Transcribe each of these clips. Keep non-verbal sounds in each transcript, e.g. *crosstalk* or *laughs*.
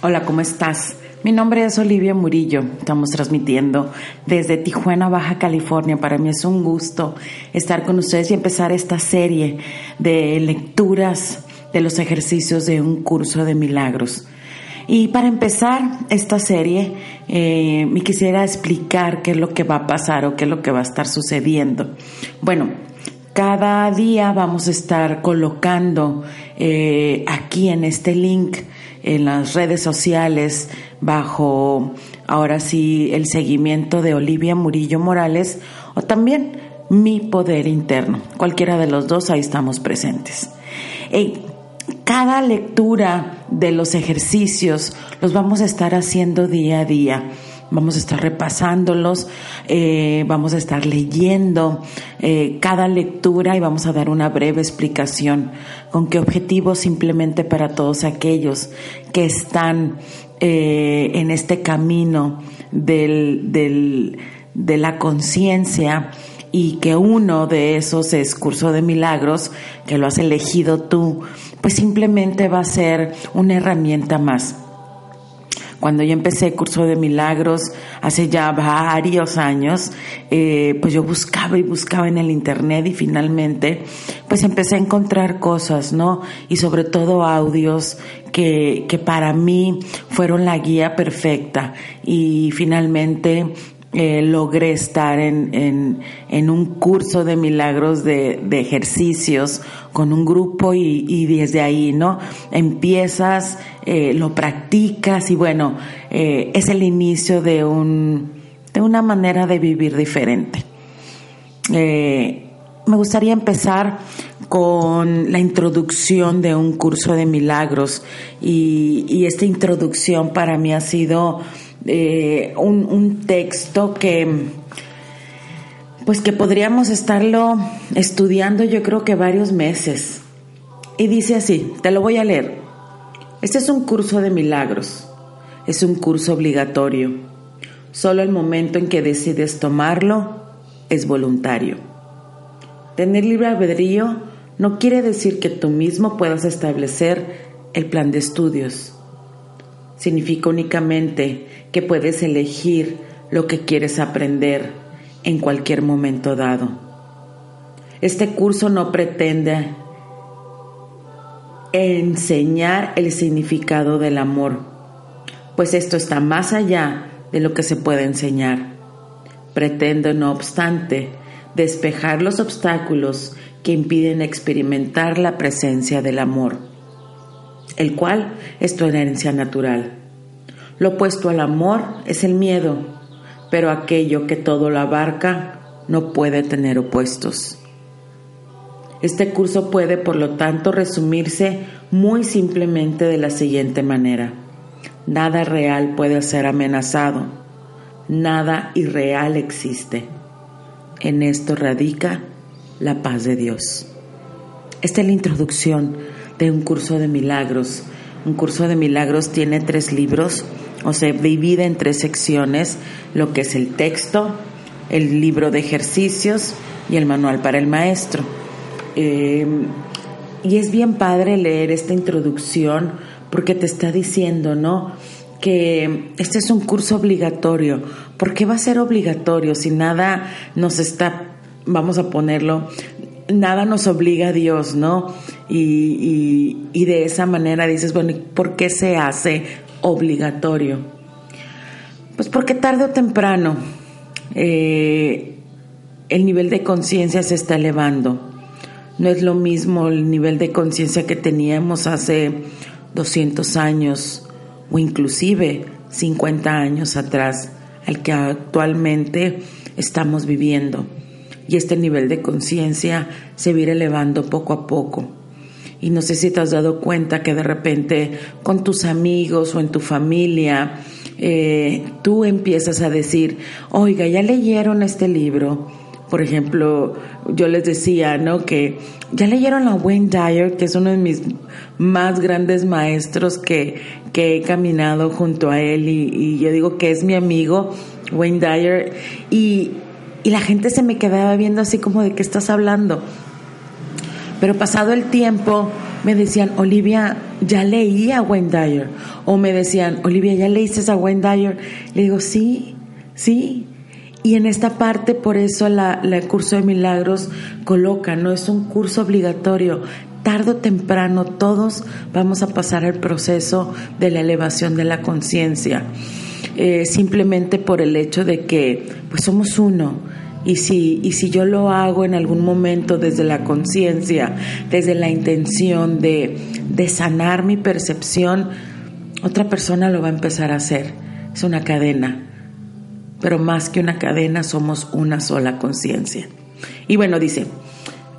Hola, ¿cómo estás? Mi nombre es Olivia Murillo. Estamos transmitiendo desde Tijuana, Baja California. Para mí es un gusto estar con ustedes y empezar esta serie de lecturas de los ejercicios de un curso de milagros. Y para empezar esta serie, eh, me quisiera explicar qué es lo que va a pasar o qué es lo que va a estar sucediendo. Bueno, cada día vamos a estar colocando eh, aquí en este link en las redes sociales bajo ahora sí el seguimiento de Olivia Murillo Morales o también mi poder interno. Cualquiera de los dos, ahí estamos presentes. cada lectura de los ejercicios los vamos a estar haciendo día a día. Vamos a estar repasándolos, eh, vamos a estar leyendo eh, cada lectura y vamos a dar una breve explicación. ¿Con qué objetivo? Simplemente para todos aquellos que están eh, en este camino del, del, de la conciencia y que uno de esos es curso de milagros, que lo has elegido tú, pues simplemente va a ser una herramienta más cuando yo empecé el curso de milagros hace ya varios años, eh, pues yo buscaba y buscaba en el internet y finalmente pues empecé a encontrar cosas, ¿no? Y sobre todo audios que, que para mí fueron la guía perfecta y finalmente eh, logré estar en, en, un curso de milagros de, ejercicios con un grupo y, y, desde ahí, ¿no? Empiezas, eh, lo practicas y bueno, eh, es el inicio de, un, de una manera de vivir diferente. me gustaría empezar con la introducción de un curso de milagros y esta introducción para mí ha sido eh, un, un texto que pues que podríamos estarlo estudiando yo creo que varios meses. Y dice así, te lo voy a leer. Este es un curso de milagros, es un curso obligatorio. Solo el momento en que decides tomarlo es voluntario. Tener libre albedrío no quiere decir que tú mismo puedas establecer el plan de estudios. Significa únicamente que puedes elegir lo que quieres aprender en cualquier momento dado. Este curso no pretende enseñar el significado del amor, pues esto está más allá de lo que se puede enseñar. Pretende, no obstante, despejar los obstáculos que impiden experimentar la presencia del amor, el cual es tu herencia natural. Lo opuesto al amor es el miedo, pero aquello que todo lo abarca no puede tener opuestos. Este curso puede, por lo tanto, resumirse muy simplemente de la siguiente manera. Nada real puede ser amenazado, nada irreal existe. En esto radica la paz de Dios. Esta es la introducción de un curso de milagros. Un curso de milagros tiene tres libros o se divide en tres secciones, lo que es el texto, el libro de ejercicios y el manual para el maestro. Em, y es bien padre leer esta introducción porque te está diciendo, ¿no? Que este es un curso obligatorio. ¿Por qué va a ser obligatorio si nada nos está, vamos a ponerlo, nada nos obliga a Dios, ¿no? Y, y de esa manera dices, bueno, ¿por qué se hace obligatorio? Pues porque tarde o temprano eh, el nivel de conciencia se está elevando. No es lo mismo el nivel de conciencia que teníamos hace 200 años o inclusive 50 años atrás al que actualmente estamos viviendo. Y este nivel de conciencia se va elevando poco a poco. Y no sé si te has dado cuenta que de repente con tus amigos o en tu familia, eh, tú empiezas a decir, oiga, ya leyeron este libro. Por ejemplo, yo les decía, ¿no? Que ya leyeron a Wayne Dyer, que es uno de mis más grandes maestros que, que he caminado junto a él y yo digo que es mi amigo, Wayne Dyer, y, y la gente se me quedaba viendo así como de qué estás hablando. Pero pasado el tiempo, me decían, Olivia, ya leí a Wayne Dyer. O me decían, Olivia, ¿ya leíste a Wayne Dyer? Le digo, sí, sí. Y en esta parte, por eso la, el curso de milagros coloca, no es un curso obligatorio. Tardo o temprano todos vamos a pasar el proceso de la elevación de la conciencia. Eh, simplemente por el hecho de que pues somos uno y si, y si yo lo hago en algún momento desde la conciencia, desde la intención de, de sanar mi percepción, otra persona lo va a empezar a hacer. Es una cadena. Pero más que una cadena, somos una sola conciencia. Y bueno, dice,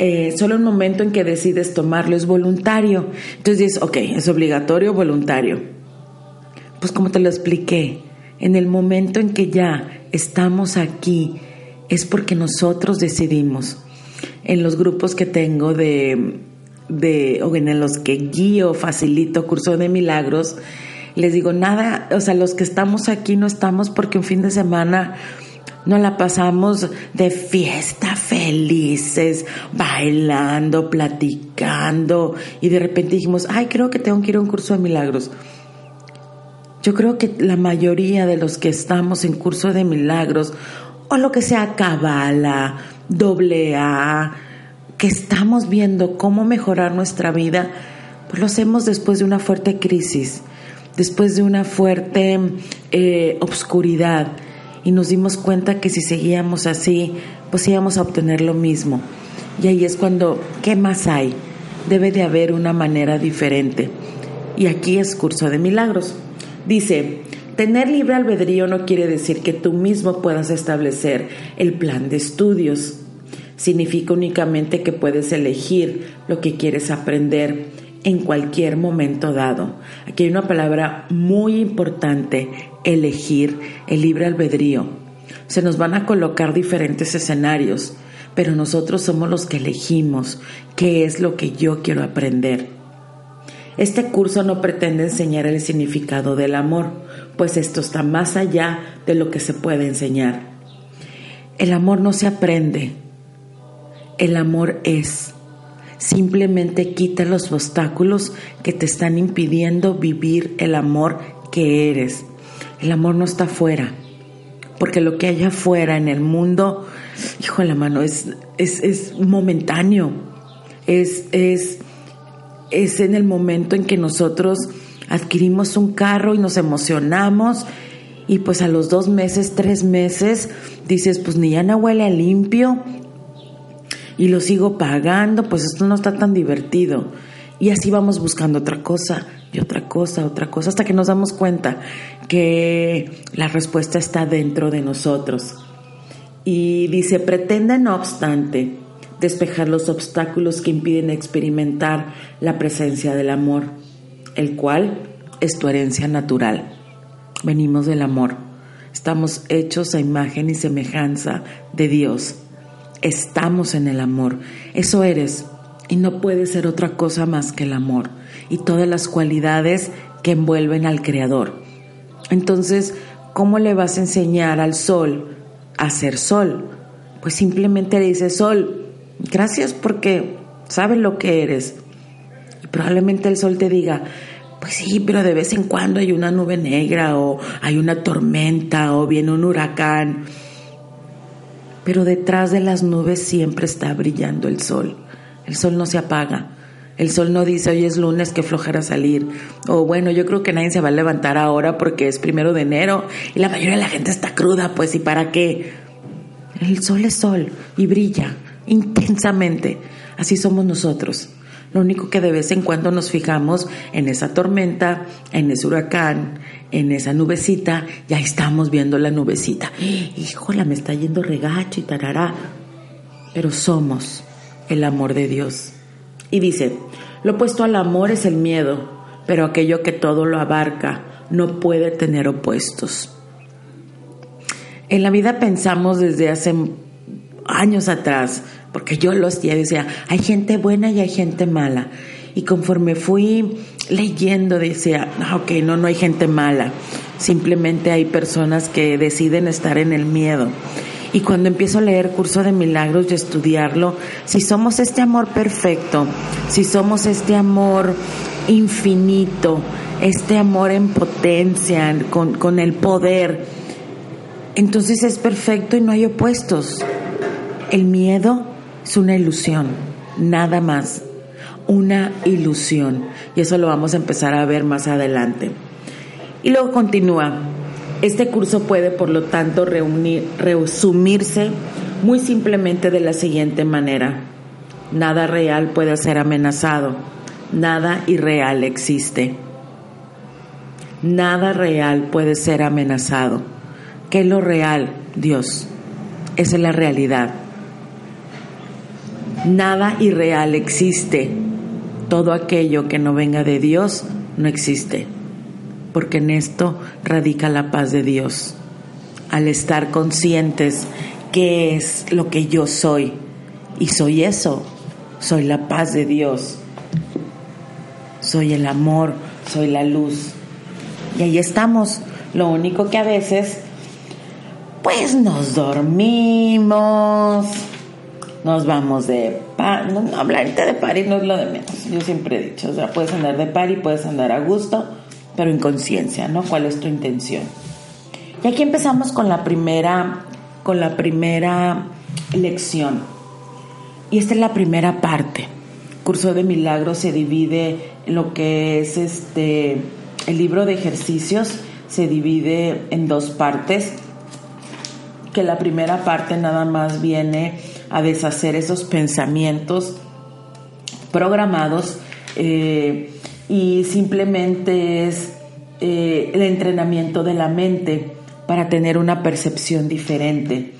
eh, solo un momento en que decides tomarlo es voluntario. Entonces dices, ok, es obligatorio voluntario. Pues como te lo expliqué, en el momento en que ya estamos aquí es porque nosotros decidimos. En los grupos que tengo de, o en los que guío, facilito curso de milagros, les digo nada, o sea, los que estamos aquí no estamos porque un fin de semana no la pasamos de fiesta, felices, bailando, platicando y de repente dijimos, ay, creo que tengo que ir a un curso de milagros. Yo creo que la mayoría de los que estamos en curso de milagros o lo que sea cabala, doble A, que estamos viendo cómo mejorar nuestra vida, pues lo hacemos después de una fuerte crisis, después de una fuerte eh, obscuridad y nos dimos cuenta que si seguíamos así, pues íbamos a obtener lo mismo. Y ahí es cuando, ¿qué más hay? Debe de haber una manera diferente. Y aquí es curso de milagros. Dice, Tener libre albedrío no quiere decir que tú mismo puedas establecer el plan de estudios. Significa únicamente que puedes elegir lo que quieres aprender en cualquier momento dado. Aquí hay una palabra muy importante, elegir el libre albedrío. Se nos van a colocar diferentes escenarios, pero nosotros somos los que elegimos qué es lo que yo quiero aprender. Este curso no pretende enseñar el significado del amor, pues esto está más allá de lo que se puede enseñar. El amor no se aprende, el amor es. Simplemente quita los obstáculos que te están impidiendo vivir el amor que eres. El amor no está afuera, porque lo que hay afuera en el mundo, hijo de la mano, es, es, es momentáneo, es, es es en el momento en que nosotros adquirimos un carro y nos emocionamos y pues a los dos meses, tres meses, dices, pues ni ya no huele a limpio y lo sigo pagando, pues esto no está tan divertido. Y así vamos buscando otra cosa y otra cosa, otra cosa, hasta que nos damos cuenta que la respuesta está dentro de nosotros. Y dice, pretende no obstante despejar los obstáculos que impiden experimentar la presencia del amor, el cual es tu herencia natural. Venimos del amor. Estamos hechos a imagen y semejanza de Dios. Estamos en el amor. Eso eres. Y no puede ser otra cosa más que el amor y todas las cualidades que envuelven al Creador. Entonces, ¿cómo le vas a enseñar al sol a ser sol? Pues simplemente le dice, sol, Gracias porque sabes lo que eres. Y probablemente el sol te diga, pues sí, pero de vez en cuando hay una nube negra o hay una tormenta o viene un huracán. Pero detrás de las nubes siempre está brillando el sol. El sol no se apaga. El sol no dice, hoy es lunes, que flojera salir. O bueno, yo creo que nadie se va a levantar ahora porque es primero de enero y la mayoría de la gente está cruda, pues ¿y para qué? El sol es sol y brilla intensamente. Así somos nosotros. Lo único que de vez en cuando nos fijamos en esa tormenta, en ese huracán, en esa nubecita, ya estamos viendo la nubecita. Híjola, me está yendo regacho y tarará. Pero somos el amor de Dios. Y dice, Lo opuesto al amor es el miedo, pero aquello que todo lo abarca no puede tener opuestos. En la vida pensamos desde hace años atrás, porque yo los decía, hay gente buena y hay gente mala. Y conforme fui leyendo, decía, ah, ok, no, no hay gente mala. Simplemente hay personas que deciden estar en el miedo. Y cuando empiezo a leer Curso de Milagros y estudiarlo, si somos este amor perfecto, si somos este amor infinito, este amor en potencia, con, con el poder, entonces es perfecto y no hay opuestos. El miedo es una ilusión, nada más, una ilusión. Y eso lo vamos a empezar a ver más adelante. Y luego continúa. Este curso puede, por lo tanto, reunir, resumirse muy simplemente de la siguiente manera. Nada real puede ser amenazado, nada irreal existe. Nada real puede ser amenazado. ¿Qué es lo real? Dios. Esa es la realidad. Nada irreal existe. Todo aquello que no venga de Dios no existe porque en esto radica la paz de Dios. Al estar conscientes qué es lo que yo soy, y soy eso, soy la paz de Dios, soy el amor, soy la luz. Y ahí estamos. Lo único que a veces, pues nos dormimos, nos vamos de par, no, no hablarte de par y no es lo de menos. Yo siempre he dicho, o sea, puedes andar de par y puedes andar a gusto, pero en conciencia, ¿no? ¿Cuál es tu intención? Y aquí empezamos con la primera, con la primera lección. Y esta es la primera parte. curso de milagros se divide en lo que es este el libro de ejercicios se divide en dos partes. Que la primera parte nada más viene a deshacer esos pensamientos programados eh, y simplemente es eh, el entrenamiento de la mente para tener una percepción diferente.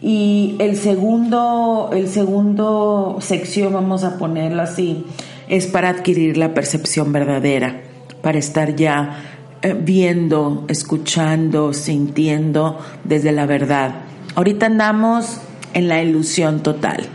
Y el segundo, el segundo sección, vamos a ponerlo así, es para adquirir la percepción verdadera, para estar ya eh, viendo, escuchando, sintiendo desde la verdad. Ahorita andamos en la ilusión total,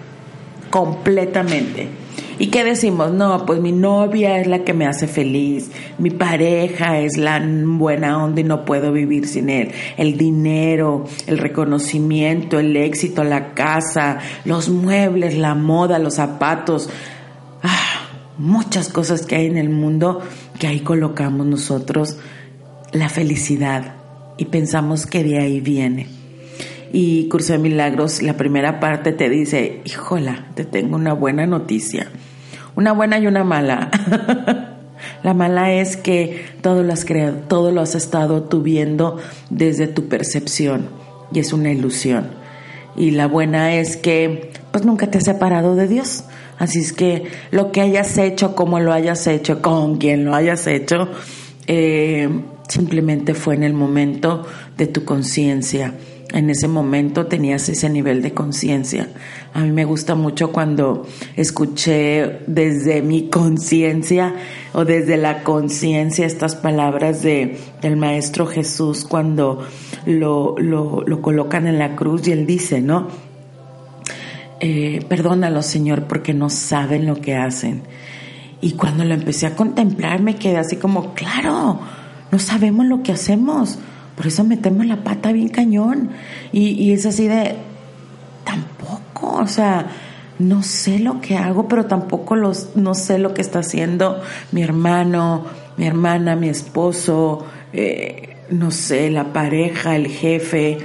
completamente. ¿Y qué decimos? No, pues mi novia es la que me hace feliz, mi pareja es la buena onda y no puedo vivir sin él. El dinero, el reconocimiento, el éxito, la casa, los muebles, la moda, los zapatos. Ah, muchas cosas que hay en el mundo que ahí colocamos nosotros la felicidad y pensamos que de ahí viene. Y Curso de Milagros, la primera parte te dice, híjola, te tengo una buena noticia una buena y una mala. *laughs* La mala es que todo lo has creado, todo lo has estado tuviendo desde tu percepción y es una ilusión. Y la buena es que pues nunca te has separado de Dios. Así es que lo que hayas hecho, como lo hayas hecho, con quien lo hayas hecho, eh, simplemente fue en el momento de tu conciencia en ese momento tenías ese nivel de conciencia. A mí me gusta mucho cuando escuché desde mi conciencia o desde la conciencia estas palabras de, del Maestro Jesús cuando lo, lo, colocan en la cruz y él dice, ¿no? Eh, perdónalo, Señor, porque no saben lo que hacen. Y cuando lo empecé a contemplar me quedé así como, claro, no sabemos lo que hacemos por eso metemos la pata bien cañón. Y, es así de, tampoco, o sea, no sé lo que hago, pero tampoco los, no sé lo que está haciendo mi hermano, mi hermana, mi esposo, eh, no sé, la pareja, el jefe.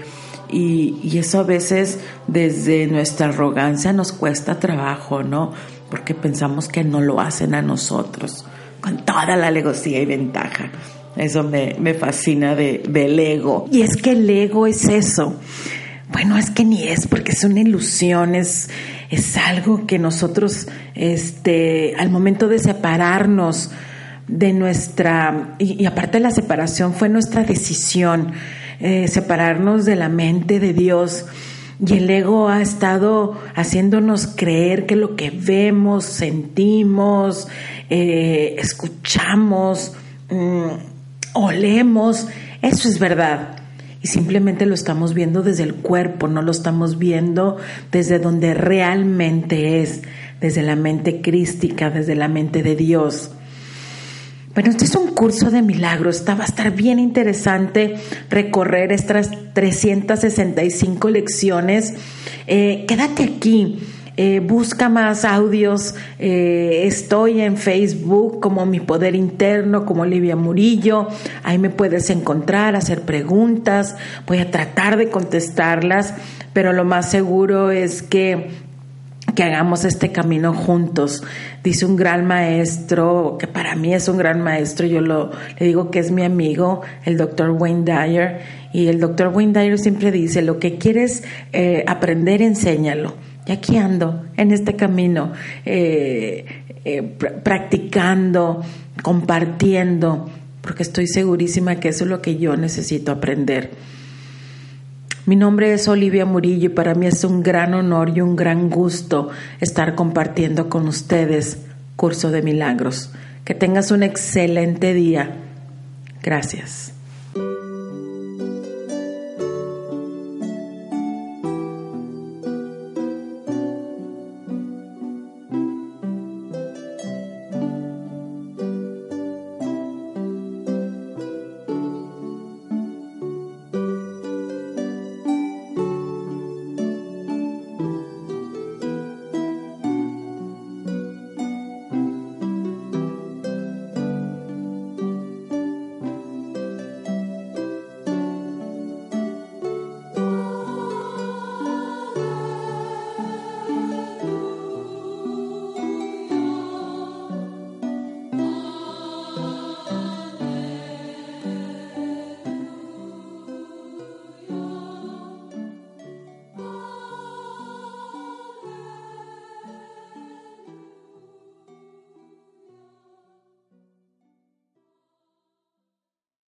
Y, y, eso a veces desde nuestra arrogancia nos cuesta trabajo, ¿no? Porque pensamos que no lo hacen a nosotros, con toda la alegría y ventaja. Eso me, fascina de, del ego. Y es que el ego es eso. Bueno, es que ni es, porque es una ilusión, es, algo que nosotros, este, al momento de separarnos de nuestra, y, aparte de la separación fue nuestra decisión, eh, separarnos de la mente de Dios, y el ego ha estado haciéndonos creer que lo que vemos, sentimos, eh, escuchamos, mm, olemos, eso es verdad. Y simplemente lo estamos viendo desde el cuerpo, no lo estamos viendo desde donde realmente es, desde la mente crística, desde la mente de Dios. Bueno, este es un curso de milagros. Está, va a estar bien interesante recorrer estas 365 lecciones. Eh, quédate aquí. Eh, busca más audios. Eh, estoy en Facebook como Mi Poder Interno, como Olivia Murillo. Ahí me puedes encontrar, hacer preguntas. Voy a tratar de contestarlas, pero lo más seguro es que que hagamos este camino juntos. Dice un gran maestro, que para mí es un gran maestro, yo lo, le digo que es mi amigo, el doctor Wayne Dyer, y el doctor Wayne Dyer siempre dice, lo que quieres eh, aprender, enséñalo. Y aquí ando, en este camino, eh, eh, practicando, compartiendo, porque estoy segurísima que eso es lo que yo necesito aprender. Mi nombre es Olivia Murillo y para mí es un gran honor y un gran gusto estar compartiendo con ustedes Curso de Milagros. Que tengas un excelente día. Gracias.